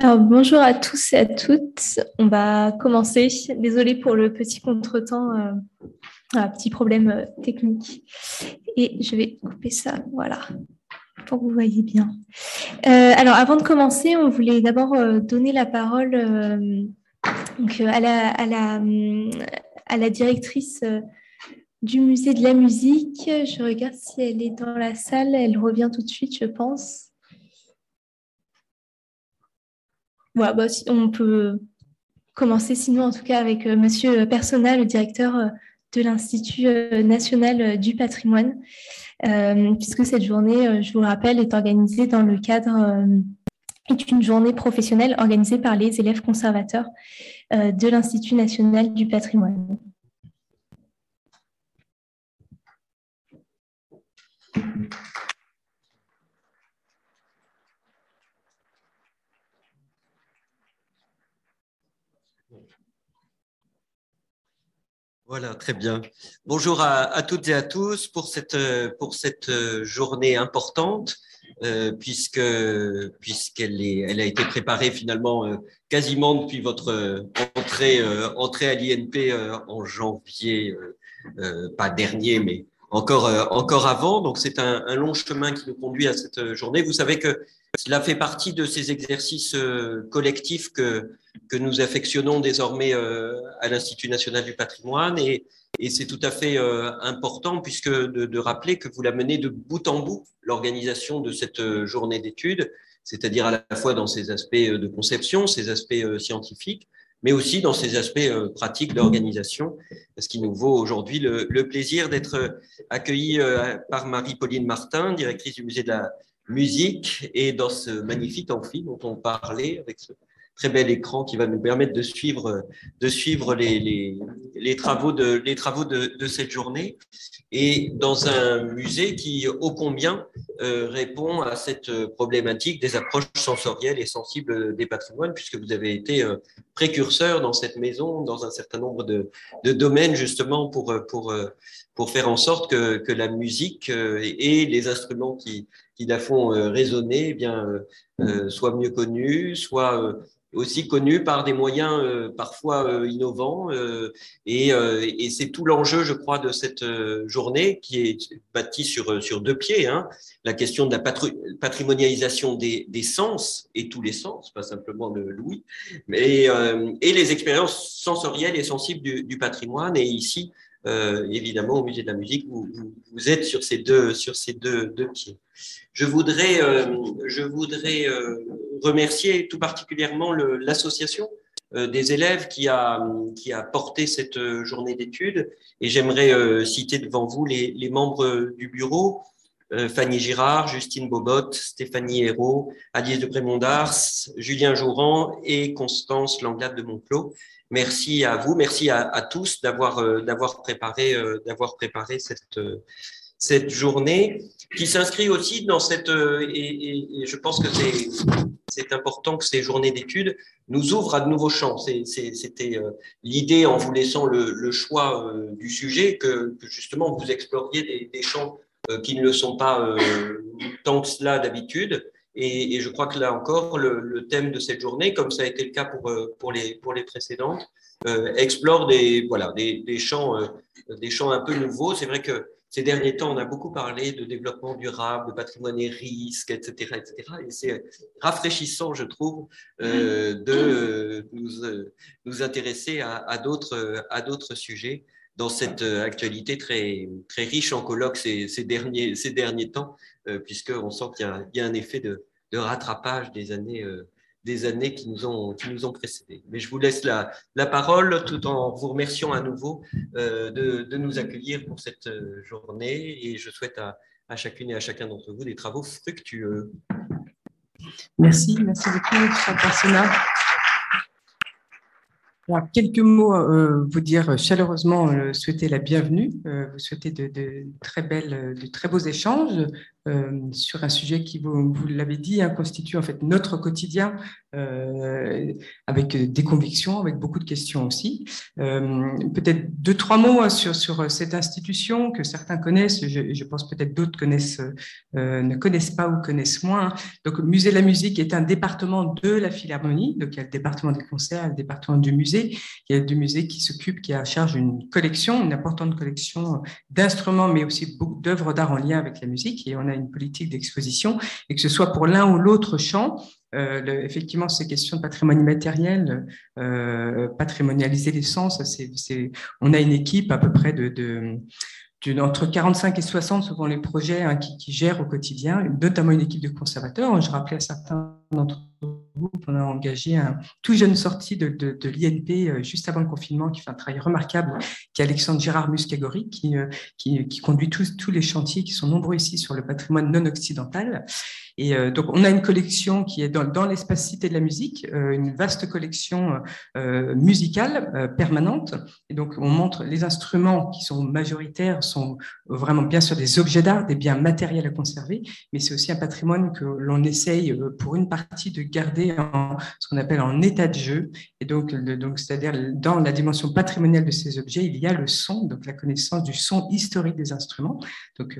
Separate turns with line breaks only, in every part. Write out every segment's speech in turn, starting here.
Alors, bonjour à tous et à toutes. On va commencer. Désolée pour le petit contretemps, euh, un petit problème euh, technique. Et je vais couper ça, voilà, pour que vous voyez bien. Euh, alors, avant de commencer, on voulait d'abord donner la parole à, la, directrice du musée de la musique. Je regarde si elle est dans la salle. Elle revient tout de suite, je pense. Bah, on peut commencer sinon en tout cas avec euh, Monsieur Persona, le directeur euh, de l'Institut euh, national du patrimoine, puisque cette journée, je vous le rappelle, est organisée dans le cadre est une journée professionnelle organisée par les élèves conservateurs de l'Institut national du patrimoine.
Voilà, très bien. Bonjour à, toutes et à tous pour cette, pour cette journée importante, euh, puisque puisqu'elle est, elle a été préparée finalement euh, quasiment depuis votre entrée, euh, entrée à l'INP en janvier, pas dernier, mais encore, encore avant. Donc c'est un, long chemin qui nous conduit à cette journée. Vous savez que cela fait partie de ces exercices collectifs que que nous affectionnons désormais euh, à l'Institut national du patrimoine. Et, c'est tout à fait euh, important puisque de, rappeler que vous la menez de bout en bout l'organisation de cette euh, journée d'études, c'est-à-dire à la fois dans ses aspects de conception, ses aspects scientifiques, mais aussi dans ses aspects pratiques d'organisation, ce qui nous vaut aujourd'hui le, le, plaisir d'être accueillis par Marie-Pauline Martin, directrice du musée de la musique, et dans ce magnifique amphi dont on parlait avec ce très bel écran qui va nous permettre de suivre, de suivre les, les, travaux, de, les travaux de, de, cette journée. Et dans un musée qui, ô combien, euh, répond à cette problématique des approches sensorielles et sensibles des patrimoines, puisque vous avez été euh, précurseur dans cette maison, dans un certain nombre de, de domaines, justement, pour, pour, pour faire en sorte que, que la musique euh, et les instruments qui, qui la font résonner eh bien, soient mieux connus, soient aussi connu par des moyens euh, parfois euh, innovants. Euh, et, c'est tout l'enjeu, je crois, de cette journée qui est bâtie sur, sur deux pieds. Hein. La question de la patrimonialisation des, des, sens et tous les sens, pas simplement le louis, mais, et les expériences sensorielles et sensibles du, du patrimoine. Et ici, évidemment, au musée de la musique, vous, êtes sur ces deux, sur ces deux, deux pieds. Je voudrais, je voudrais remercier tout particulièrement l'association euh, des élèves qui a, qui a porté cette euh, journée d'études. Et j'aimerais euh, citer devant vous les membres du bureau, Fanny Girard, Justine Bobot, Stéphanie Hérault, Alice de Brémondars, Julien Jouran et Constance Langlade de Monclos. Merci à vous, merci à, tous d'avoir d'avoir préparé d'avoir préparé cette cette journée qui s'inscrit aussi dans cette et, je pense que c'est important que ces journées d'études nous ouvrent à de nouveaux champs. C'était euh, l'idée en vous laissant le, choix euh, du sujet que, justement vous exploriez des, champs euh, qui ne le sont pas tant que cela d'habitude. Et, je crois que là encore, le, thème de cette journée, comme ça a été le cas pour, pour, les, pour les précédentes, explore des, voilà, des, des, champs, des champs un peu nouveaux. C'est vrai que ces derniers temps, on a beaucoup parlé de développement durable, de patrimoine et risque, etc., etc. Et c'est rafraîchissant, je trouve, euh, de nous, euh, nous intéresser à, à d'autres sujets dans cette actualité très, très riche en colloques ces, derniers, ces derniers temps, euh, puisqu'on sent qu'il y, a un effet de, rattrapage des années euh, des années qui nous ont, qui nous ont précédés. Mais je vous laisse la, la parole tout en vous remerciant à nouveau euh, de, de, nous accueillir pour cette euh, journée et je souhaite à, à chacune et à chacun d'entre vous des travaux fructueux.
Merci, merci beaucoup, Persona. Alors, quelques mots, euh, vous dire chaleureusement euh, souhaiter la bienvenue, euh, vous souhaiter de, de, très belles, de très beaux échanges, sur un sujet qui, vous, vous l'avez dit, hein, constitue en fait notre quotidien avec des convictions, avec beaucoup de questions aussi. peut-être deux, trois mots sur, sur cette institution que certains connaissent, je, je pense peut-être d'autres connaissent, ne connaissent pas ou connaissent moins. Donc, Musée de la musique est un département de la Philharmonie, donc il y a le département des concerts, le département du musée, il y a du musée qui s'occupe, qui a à charge une collection, une importante collection d'instruments, mais aussi d'œuvres d'art en lien avec la musique. Et on a une politique d'exposition, et que ce soit pour l'un ou l'autre champ, euh, effectivement, ces questions de patrimoine immatériel, euh, patrimonialiser les sens, c'est, on a une équipe à peu près de, de entre 45 et 60 souvent les projets hein, qui, qui, gèrent au quotidien, notamment une équipe de conservateurs. Je rappelais à certains d'entre vous qu'on a engagé un tout jeune sorti de, de, l'INP euh, juste avant le confinement qui fait un travail remarquable, qui est Alexandre Gérard Muscagori, qui, euh, qui, qui conduit tous, tous les chantiers qui sont nombreux ici sur le patrimoine non occidental. Et euh, donc, on a une collection qui est dans, dans l'espace Cité de la musique, euh, une vaste collection euh, musicale permanente. Et donc, on montre les instruments qui sont majoritaires, sont vraiment bien sûr des objets d'art, des biens matériels à conserver, mais c'est aussi un patrimoine que l'on essaye pour une partie de garder ce qu'on appelle en état de jeu. Et donc, c'est-à-dire dans la dimension patrimoniale de ces objets, il y a le son, donc la connaissance du son historique des instruments. Donc,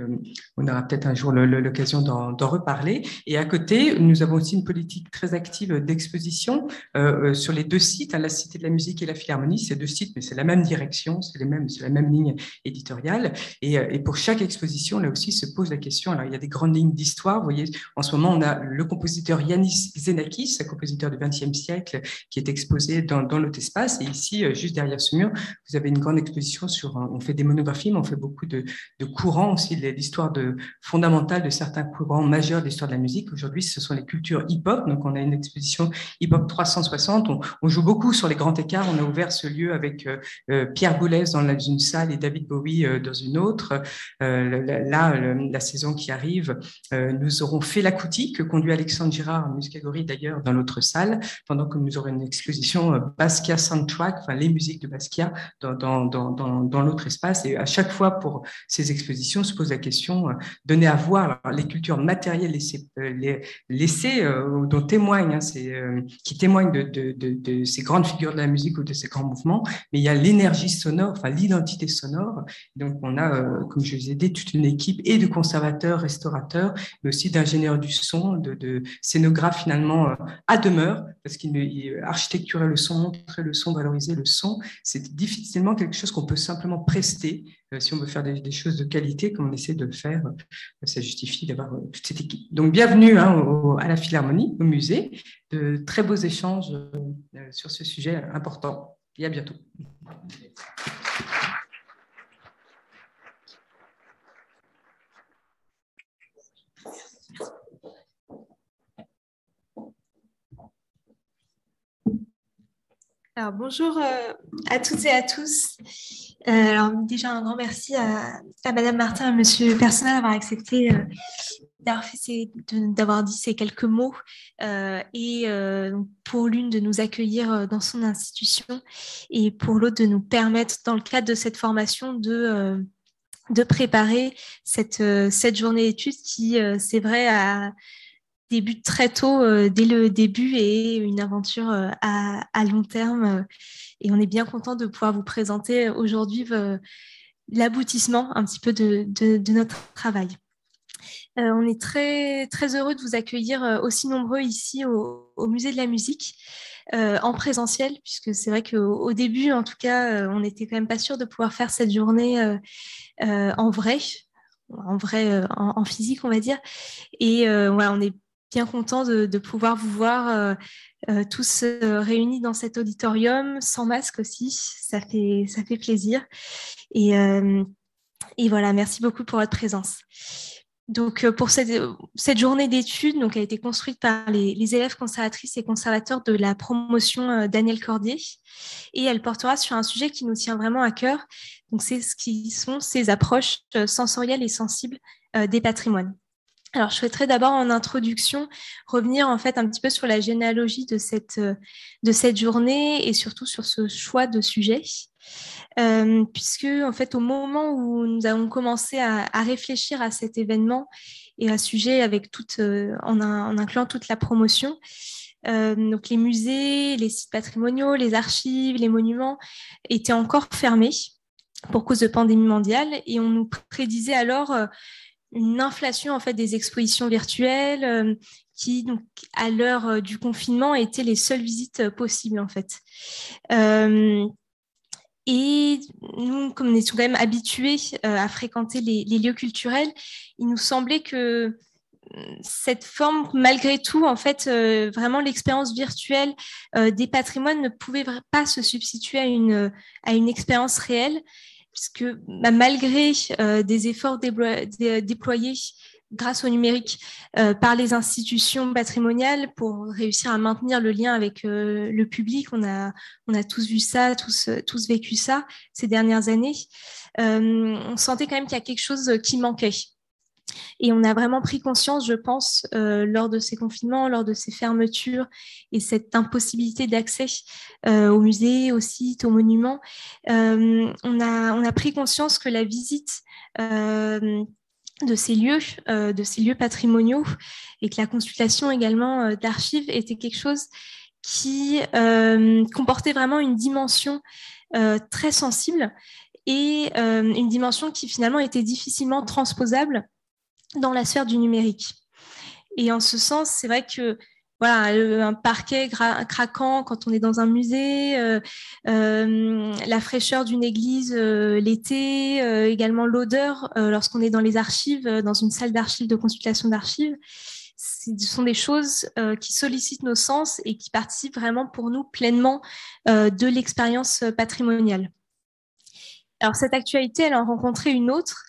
on aura peut-être un jour l'occasion d'en reparler. Et à côté, nous avons aussi une politique très active d'exposition euh, euh, sur les deux sites, hein, la Cité de la musique et la Philharmonie. C'est deux sites, mais c'est la même direction, c'est la même ligne éditoriale. Et, euh, et, pour chaque exposition, là aussi, se pose la question. Alors, il y a des grandes lignes d'histoire. Voyez, en ce moment, on a le compositeur Yanis Xenakis, un compositeur du XXe siècle, qui est exposé dans, notre espace. Et ici, juste derrière ce mur, vous avez une grande exposition sur. On fait des monographies, mais on fait beaucoup de, courants aussi, l'histoire de, fondamentale de certains courants majeurs de l'histoire de la musique. Aujourd'hui, ce sont les cultures hip-hop. Donc, on a une exposition hip-hop 360. On, joue beaucoup sur les grands écarts. On a ouvert ce lieu avec euh, euh, Pierre Boulez dans une salle et David Bowie euh, dans une autre. là, la saison qui arrive, nous aurons fait la que conduit Alexandre Girard, Muscagori d'ailleurs, dans l'autre salle, pendant que nous aurons une exposition Basquiat Soundtrack, enfin les musiques de Basquiat, dans, dans, dans, dans l'autre espace. Et à chaque fois, pour ces expositions, se pose la question, donner à voir les cultures matérielles ces euh, l'essai euh, dont témoigne, hein, euh, qui témoigne de, ces grandes figures de la musique ou de ces grands mouvements, mais il y a l'énergie sonore, enfin l'identité sonore. Donc on a, comme je vous ai dit, toute une équipe et de conservateurs, restaurateurs, mais aussi d'ingénieurs du son, de, scénographes finalement à demeure, parce qu'il architecturer le son, montrer le son, valoriser le son, c'est difficilement quelque chose qu'on peut simplement prester euh, si on veut faire des, choses de qualité, comme on essaie de le faire, euh, ça justifie d'avoir euh, toute cette équipe. Donc, bienvenue hein, à la Philharmonie, au musée. De très beaux échanges sur ce sujet important. Et à bientôt.
Alors, bonjour à toutes et à tous. Euh, alors déjà un grand merci à, Madame Martin et à Monsieur Personnel d'avoir accepté euh, d'avoir dit ces quelques mots euh, et pour l'une de nous accueillir dans son institution et pour l'autre de nous permettre dans le cadre de cette formation de de préparer cette, cette journée d'études qui, c'est vrai, a, débute très tôt, dès le début, et une aventure à, à, long terme et on est bien content de pouvoir vous présenter aujourd'hui euh, l'aboutissement un petit peu de, notre travail. Euh, on est très, très heureux de vous accueillir euh, aussi nombreux ici au, Musée de la musique. en présentiel, puisque c'est vrai qu'au début, en tout cas, on n'était quand même pas sûr de pouvoir faire cette journée en vrai, en vrai, en, physique, on va dire. Et on est bien content de, pouvoir vous voir euh, euh, tous euh, réunis dans cet auditorium, sans masque aussi. Ça fait, ça fait plaisir. Et, et voilà, merci beaucoup pour votre présence. Donc, pour cette, cette journée d'études, donc, a été construite par les, les, élèves conservatrices et conservateurs de la promotion Daniel Cordier, et elle portera sur un sujet qui nous tient vraiment à cœur. Donc, c'est ce qui sont ces approches sensorielles et sensibles des patrimoines. Alors, je souhaiterais d'abord en introduction revenir en fait un petit peu sur la généalogie de cette, euh, de cette journée et surtout sur ce choix de sujet. Euh, puisque en fait au moment où nous avons commencé à, réfléchir à cet événement et à sujet avec toute, en, en, incluant toute la promotion. donc les musées, les sites patrimoniaux, les archives, les monuments étaient encore fermés pour cause de pandémie mondiale et on nous prédisait alors une inflation en fait des expositions virtuelles qui donc à l'heure du confinement étaient les seules visites possibles en fait. Et nous, comme nous étions quand même habitués euh, à fréquenter les, lieux culturels, il nous semblait que euh, cette forme, malgré tout, en fait, euh, vraiment l'expérience virtuelle des patrimoines ne pouvait pas se substituer à une, à une expérience réelle, puisque bah, malgré des efforts déployés grâce au numérique euh, par les institutions patrimoniales pour réussir à maintenir le lien avec euh, le public. On a, on a tous vu ça, tous, tous vécu ça ces dernières années. Euh, on sentait quand même qu'il y a quelque chose qui manquait. Et on a vraiment pris conscience, je pense, lors de ces confinements, lors de ces fermetures et cette impossibilité d'accès aux musées, aux sites, aux monuments. on, a, on a pris conscience que la visite de ces lieux, euh, de ces lieux patrimoniaux, et que la consultation également euh, d'archives était quelque chose qui euh, comportait vraiment une dimension très sensible et une dimension qui finalement était difficilement transposable dans la sphère du numérique. Et en ce sens, c'est vrai que voilà, un parquet craquant quand on est dans un musée, euh, euh, la fraîcheur d'une église euh, l'été, également l'odeur lorsqu'on est dans les archives, dans une salle d'archives, de consultation d'archives. Ce sont des choses qui sollicitent nos sens et qui participent vraiment pour nous pleinement de l'expérience patrimoniale. Alors cette actualité, elle a rencontré une autre,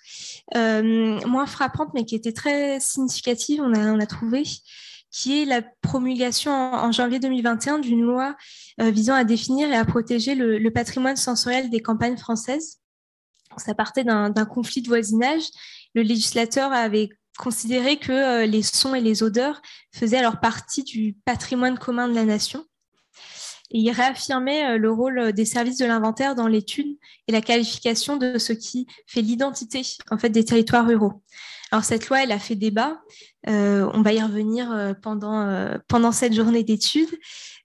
moins frappante, mais qui était très significative, on a, on a trouvé qui est la promulgation en, janvier 2021 d'une loi euh, visant à définir et à protéger le, patrimoine sensoriel des campagnes françaises. Ça partait d'un conflit de voisinage. Le législateur avait considéré que euh, les sons et les odeurs faisaient alors partie du patrimoine commun de la nation. Et il réaffirmait euh, le rôle des services de l'inventaire dans l'étude et la qualification de ce qui fait l'identité en fait, des territoires ruraux. Alors cette loi, elle a fait débat. Euh, on va y revenir euh, pendant, euh, pendant cette journée d'études.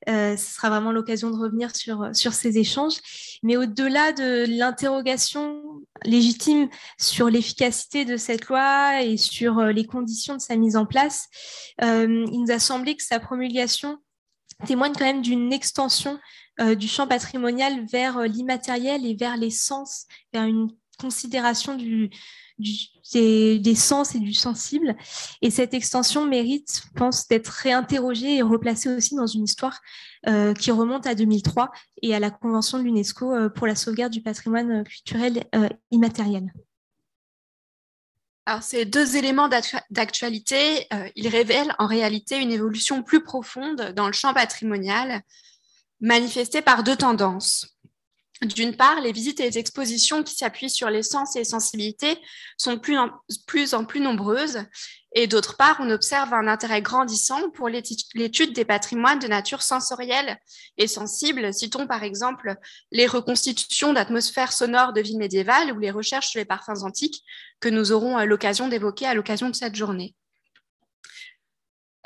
ce sera vraiment l'occasion de revenir sur, sur ces échanges. Mais au-delà de l'interrogation légitime sur l'efficacité de cette loi et sur les conditions de sa mise en place, il nous a semblé que sa promulgation témoigne quand même d'une extension du champ patrimonial vers l'immatériel et vers les sens, vers une considération des, sens et du sensible. Et cette extension mérite, je pense, d'être réinterrogée et replacée aussi dans une histoire euh, qui remonte à 2003 et à la Convention de l'UNESCO euh, pour la sauvegarde du patrimoine culturel euh, immatériel.
Alors, ces deux éléments d'actualité, ils révèlent en réalité une évolution plus profonde dans le champ patrimonial, manifestée par deux tendances. D'une part, les visites et les expositions qui s'appuient sur les sens et les sensibilités sont de plus en plus, en plus nombreuses. Et d'autre part, on observe un intérêt grandissant pour l'étude des patrimoines de nature sensorielle et sensible. Citons par exemple les reconstitutions d'atmosphères sonores de villes médiévales ou les recherches sur les parfums antiques que nous aurons euh, l'occasion d'évoquer à l'occasion de cette journée.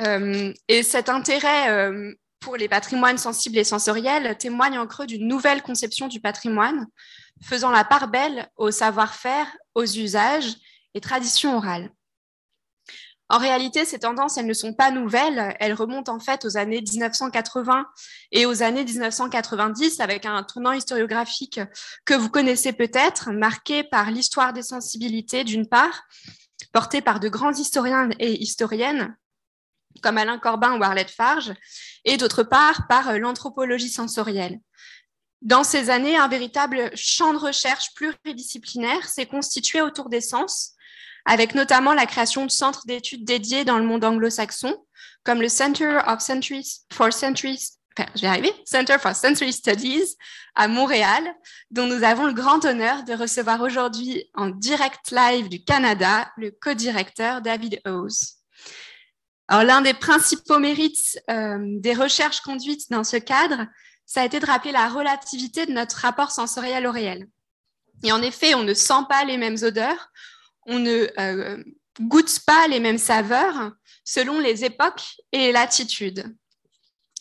Euh, et cet intérêt euh, pour les patrimoines sensibles et sensoriels témoigne en creux d'une nouvelle conception du patrimoine, faisant la part belle au savoir-faire, aux usages et traditions orales. En réalité, ces tendances, elles ne sont pas nouvelles, elles remontent en fait aux années 1980 et aux années 1990 avec un tournant historiographique que vous connaissez peut-être, marqué par l'histoire des sensibilités d'une part, portée par de grands historiens et historiennes comme Alain Corbin ou Arlette Farge, et d'autre part par euh, l'anthropologie sensorielle. Dans ces années, un véritable champ de recherche pluridisciplinaire s'est constitué autour des sens, avec notamment la création de centres d'études dédiés dans le monde anglo-saxon, comme le Center of Centuries for Centuries, je vais arriver, Center for Sensory Studies à Montréal, dont nous avons le grand honneur de recevoir aujourd'hui en direct live du Canada le co-directeur David Howes. Alors, l'un des principaux mérites euh, des recherches conduites dans ce cadre, ça a été de rappeler la relativité de notre rapport sensoriel au réel. Et en effet, on ne sent pas les mêmes odeurs, on ne euh, goûtent pas les mêmes saveurs selon les époques et les latitudes.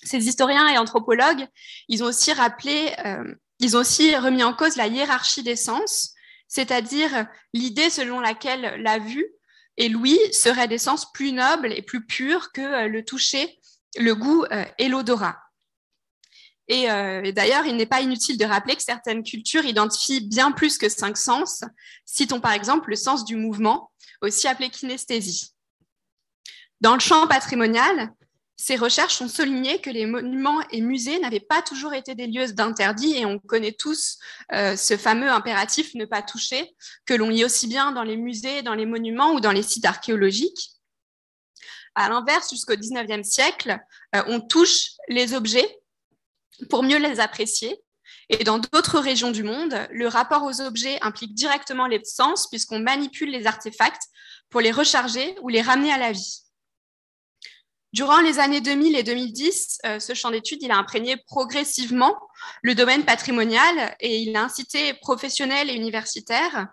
Ces historiens et anthropologues, ils ont aussi rappelé, euh, ils ont aussi remis en cause la hiérarchie des sens, c'est-à-dire l'idée selon laquelle la vue et l'ouïe seraient des sens plus nobles et plus purs que euh, le toucher, le goût euh, et l'odorat. Et, d'ailleurs, il n'est pas inutile de rappeler que certaines cultures identifient bien plus que cinq sens. Citons par exemple le sens du mouvement, aussi appelé kinesthésie. Dans le champ patrimonial, ces recherches ont souligné que les monuments et musées n'avaient pas toujours été des lieux d'interdit et on connaît tous euh, ce fameux impératif ne pas toucher que l'on lit aussi bien dans les musées, dans les monuments ou dans les sites archéologiques. À l'inverse, jusqu'au 19e siècle, euh, on touche les objets pour mieux les apprécier. Et dans d'autres régions du monde, le rapport aux objets implique directement les sens puisqu'on manipule les artefacts pour les recharger ou les ramener à la vie. Durant les années 2000 et 2010, euh, ce champ d'études a imprégné progressivement le domaine patrimonial et il a incité professionnels et universitaires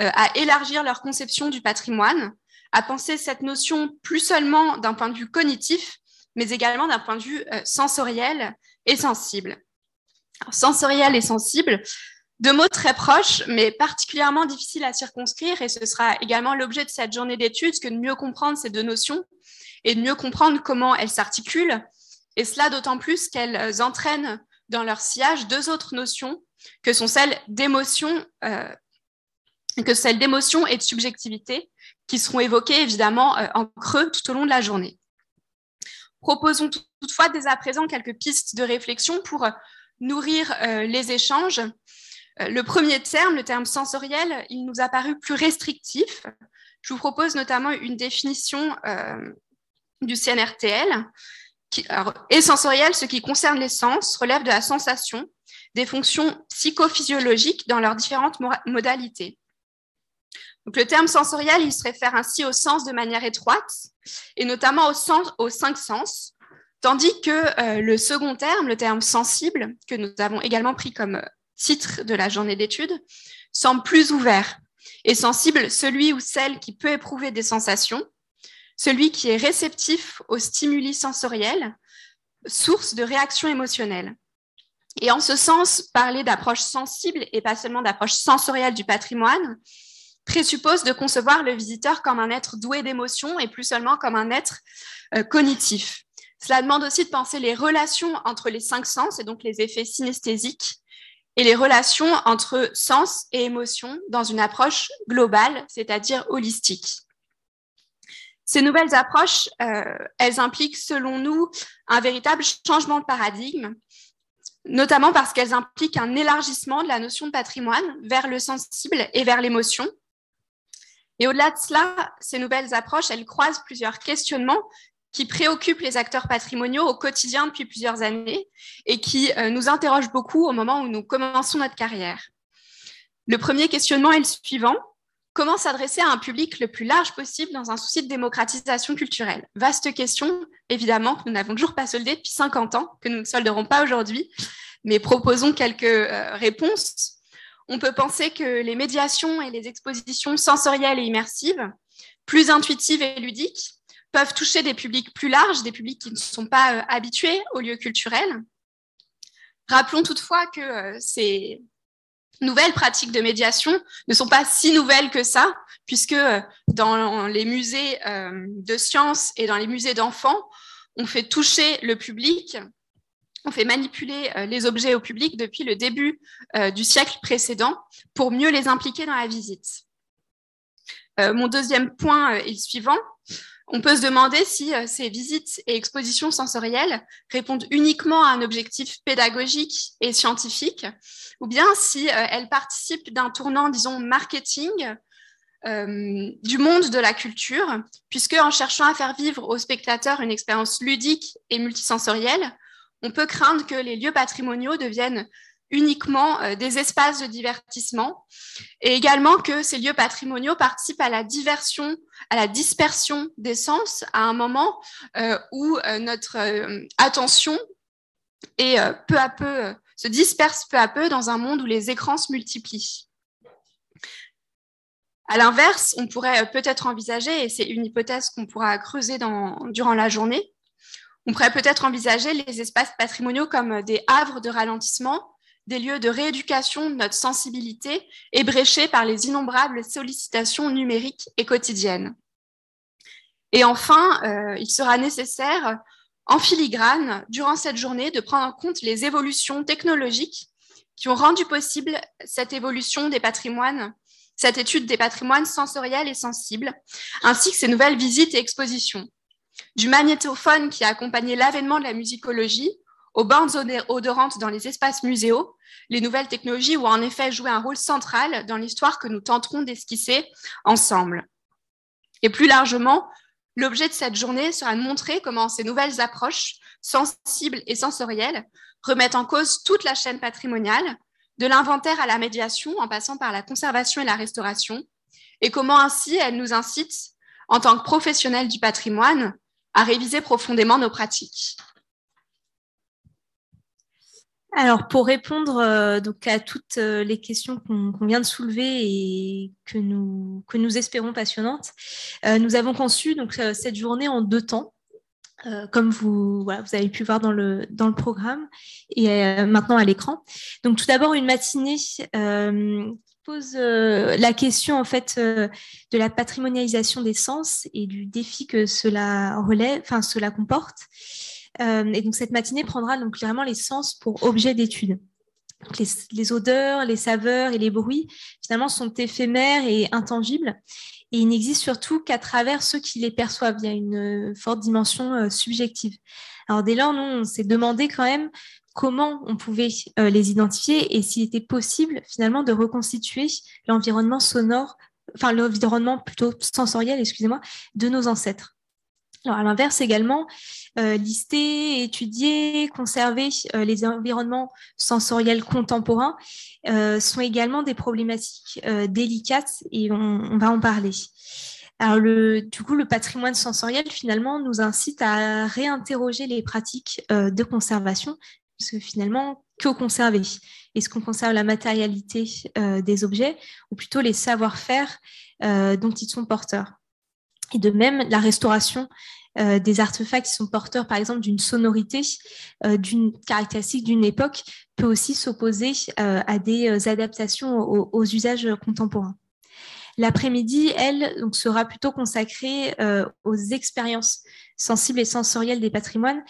euh, à élargir leur conception du patrimoine, à penser cette notion plus seulement d'un point de vue cognitif, mais également d'un point de vue euh, sensoriel et sensible. sensoriel et sensible, deux mots très proches, mais particulièrement difficiles à circonscrire, et ce sera également l'objet de cette journée d'études, que de mieux comprendre ces deux notions et de mieux comprendre comment elles s'articulent, et cela d'autant plus qu'elles entraînent dans leur sillage deux autres notions que sont celles d'émotion, euh, et de subjectivité, qui seront évoquées évidemment euh, en creux tout au long de la journée. Proposons toutefois dès à présent quelques pistes de réflexion pour nourrir euh, les échanges. Le premier terme, le terme sensoriel, il nous a paru plus restrictif. Je vous propose notamment une définition du CNRTL. Qui, et sensoriel, ce qui concerne les sens, relève de la sensation, des fonctions psychophysiologiques dans leurs différentes modalités. Donc, le terme sensoriel, il se réfère ainsi au sens de manière étroite, et notamment aux cinq sens, tandis que euh, le second terme, le terme sensible, que nous avons également pris comme titre de la journée d'études, semble plus ouvert et sensible celui ou celle qui peut éprouver des sensations, celui qui est réceptif aux stimuli sensoriels, source de réactions émotionnelles. Et en ce sens, parler d'approche sensible et pas seulement d'approche sensorielle du patrimoine présuppose de concevoir le visiteur comme un être doué d'émotions et plus seulement comme un être euh, cognitif. Cela demande aussi de penser les relations entre les cinq sens et donc les effets synesthésiques et les relations entre sens et émotion dans une approche globale, c'est-à-dire holistique. Ces nouvelles approches, euh, elles impliquent, selon nous, un véritable changement de paradigme, notamment parce qu'elles impliquent un élargissement de la notion de patrimoine vers le sensible et vers l'émotion. Et au-delà de cela, ces nouvelles approches, elles croisent plusieurs questionnements qui préoccupent les acteurs patrimoniaux au quotidien depuis plusieurs années et qui euh, nous interrogent beaucoup au moment où nous commençons notre carrière. Le premier questionnement est le suivant. Comment s'adresser à un public le plus large possible dans un souci de démocratisation culturelle? Vaste question, évidemment, que nous n'avons toujours pas soldée depuis 50 ans, que nous ne solderons pas aujourd'hui, mais proposons quelques euh, réponses. On peut penser que les médiations et les expositions sensorielles et immersives, plus intuitives et ludiques, peuvent toucher des publics plus larges, des publics qui ne sont pas euh, habitués aux lieux culturels. Rappelons toutefois que euh, ces nouvelles pratiques de médiation ne sont pas si nouvelles que ça, puisque euh, dans les musées de sciences et dans les musées d'enfants, on fait toucher le public, on fait manipuler les objets au public depuis le début du siècle précédent pour mieux les impliquer dans la visite. Mon deuxième point est le suivant. On peut se demander si euh, ces visites et expositions sensorielles répondent uniquement à un objectif pédagogique et scientifique, ou bien si euh, elles participent d'un tournant, disons, marketing euh, du monde de la culture, puisque en cherchant à faire vivre aux spectateurs une expérience ludique et multisensorielle, on peut craindre que les lieux patrimoniaux deviennent uniquement euh, des espaces de divertissement et également que ces lieux patrimoniaux participent à la diversion, à la dispersion des sens à un moment euh, où euh, notre attention est peu à peu, se disperse peu à peu dans un monde où les écrans se multiplient. À l'inverse, on pourrait peut-être envisager, et c'est une hypothèse qu'on pourra creuser durant la journée, on pourrait peut-être envisager les espaces patrimoniaux comme des havres de ralentissement, des lieux de rééducation de notre sensibilité ébréchés par les innombrables sollicitations numériques et quotidiennes. Et enfin, euh, il sera nécessaire, en filigrane, durant cette journée, de prendre en compte les évolutions technologiques qui ont rendu possible cette évolution des patrimoines, cette étude des patrimoines sensoriels et sensibles, ainsi que ces nouvelles visites et expositions. Du magnétophone qui a accompagné l'avènement de la musicologie, aux bandes odorantes dans les espaces muséaux, les nouvelles technologies ont en effet joué un rôle central dans l'histoire que nous tenterons d'esquisser ensemble. Et plus largement, l'objet de cette journée sera de montrer comment ces nouvelles approches sensibles et sensorielles remettent en cause toute la chaîne patrimoniale, de l'inventaire à la médiation en passant par la conservation et la restauration, et comment ainsi elles nous incitent, en tant que professionnels du patrimoine, à réviser profondément nos pratiques.
Alors, pour répondre euh, donc à toutes euh, les questions qu'on vient de soulever et que nous, que nous espérons passionnantes, euh, nous avons conçu donc, cette journée en deux temps. comme vous, vous avez pu voir dans le, dans le programme et maintenant à l'écran. Donc tout d'abord une matinée qui pose la question en fait de la patrimonialisation des sens et du défi que cela relève, enfin cela comporte. Euh, et donc cette matinée prendra donc clairement les sens pour objet d'étude. Les, odeurs, les saveurs et les bruits, finalement, sont éphémères et intangibles. Et ils n'existent surtout qu'à travers ceux qui les perçoivent. Il y a une forte dimension euh, subjective. Alors dès lors, nous, on s'est demandé quand même comment on pouvait euh, les identifier et s'il était possible finalement de reconstituer l'environnement sonore, enfin l'environnement plutôt sensoriel, excusez-moi, de nos ancêtres. Alors à l'inverse également, euh, lister, étudier, conserver euh, les environnements sensoriels contemporains euh, sont également des problématiques délicates et on, va en parler. Alors du coup, le patrimoine sensoriel finalement nous incite à réinterroger les pratiques de conservation, parce que finalement, que conserver? Est-ce qu'on conserve la matérialité des objets ou plutôt les savoir-faire dont ils sont porteurs? Et de même, la restauration euh, des artefacts qui sont porteurs, par exemple, d'une sonorité, euh, d'une caractéristique d'une époque, peut aussi s'opposer euh, à des adaptations aux, usages contemporains. L'après-midi, elle, donc, sera plutôt consacrée aux expériences sensibles et sensorielles des patrimoines.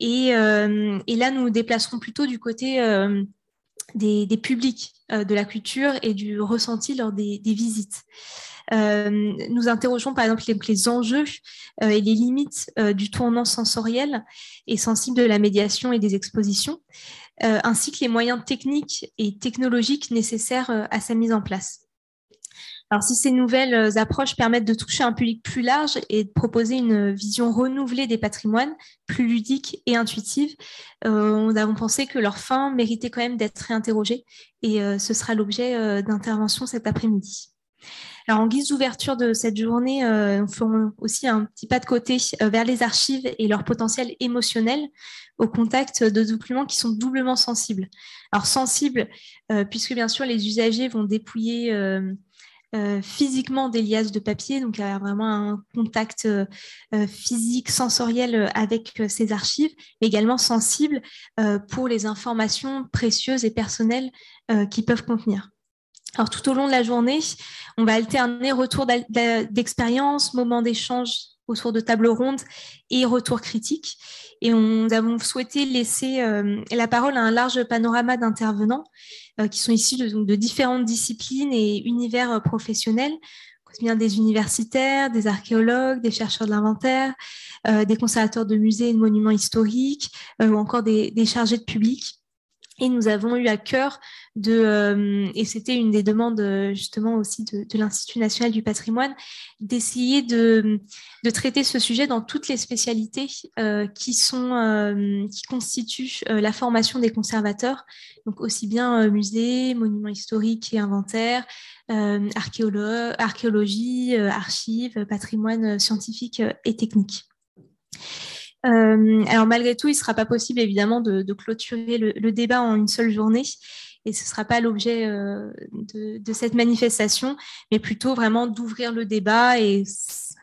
Et, là, nous déplacerons plutôt du côté des, publics de la culture et du ressenti lors des visites. Euh, nous interrogeons par exemple les, enjeux euh, et les limites euh, du tournant sensoriel et sensible de la médiation et des expositions, ainsi que les moyens techniques et technologiques nécessaires à sa mise en place. Alors, si ces nouvelles approches permettent de toucher un public plus large et de proposer une vision renouvelée des patrimoines, plus ludique et intuitive, nous avons pensé que leur fin méritait quand même d'être réinterrogée et ce sera l'objet d'intervention cet après-midi. Alors, en guise d'ouverture de cette journée, euh, nous ferons aussi un petit pas de côté euh, vers les archives et leur potentiel émotionnel au contact de documents qui sont doublement sensibles. Alors, sensibles, euh, puisque bien sûr, les usagers vont dépouiller physiquement des liasses de papier, donc il y a vraiment un contact physique, sensoriel avec ces archives, mais également sensibles pour les informations précieuses et personnelles qui peuvent contenir. Alors tout au long de la journée, on va alterner retour d'expérience, moments d'échange autour de tables rondes et retour critique. Et nous avons souhaité laisser euh, la parole à un large panorama d'intervenants euh, qui sont issus de, différentes disciplines et univers euh, professionnels, bien des universitaires, des archéologues, des chercheurs de l'inventaire, des conservateurs de musées et de monuments historiques, ou encore des, des chargés de public. Et nous avons eu à cœur de, euh, et c'était une des demandes euh, justement aussi de, l'Institut national du patrimoine, d'essayer de, traiter ce sujet dans toutes les spécialités euh, qui, sont, qui constituent la formation des conservateurs, donc aussi bien musées, monuments historiques et inventaires, archéologie, archives, patrimoine scientifique et technique. Euh, alors malgré tout, il ne sera pas possible évidemment de, clôturer le, débat en une seule journée. et ce ne sera pas l'objet de, cette manifestation, mais plutôt vraiment d'ouvrir le débat et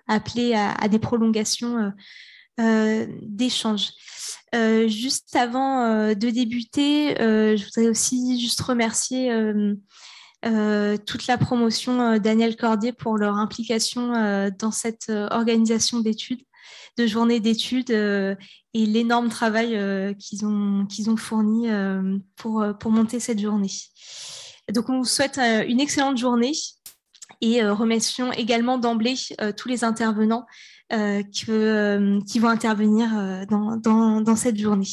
appeler à, des prolongations d'échanges. juste avant de débuter, je voudrais aussi juste remercier toute la promotion Daniel Cordier pour leur implication dans cette organisation d'études de journées d'études euh, et l'énorme travail euh, qu'ils ont, ont fourni euh, pour, pour monter cette journée. Donc, on vous souhaite une excellente journée et remercions également d'emblée tous les intervenants qui vont intervenir dans, dans, dans, cette journée.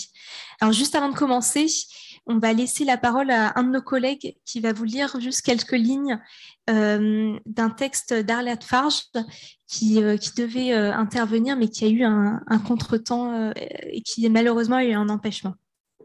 Alors, juste avant de commencer, on va laisser la parole à un de nos collègues qui va vous lire juste quelques lignes euh, d'un texte d'Arlette Farge qui, euh, devait euh, intervenir, mais qui a eu un, un contretemps et qui malheureusement a eu un empêchement.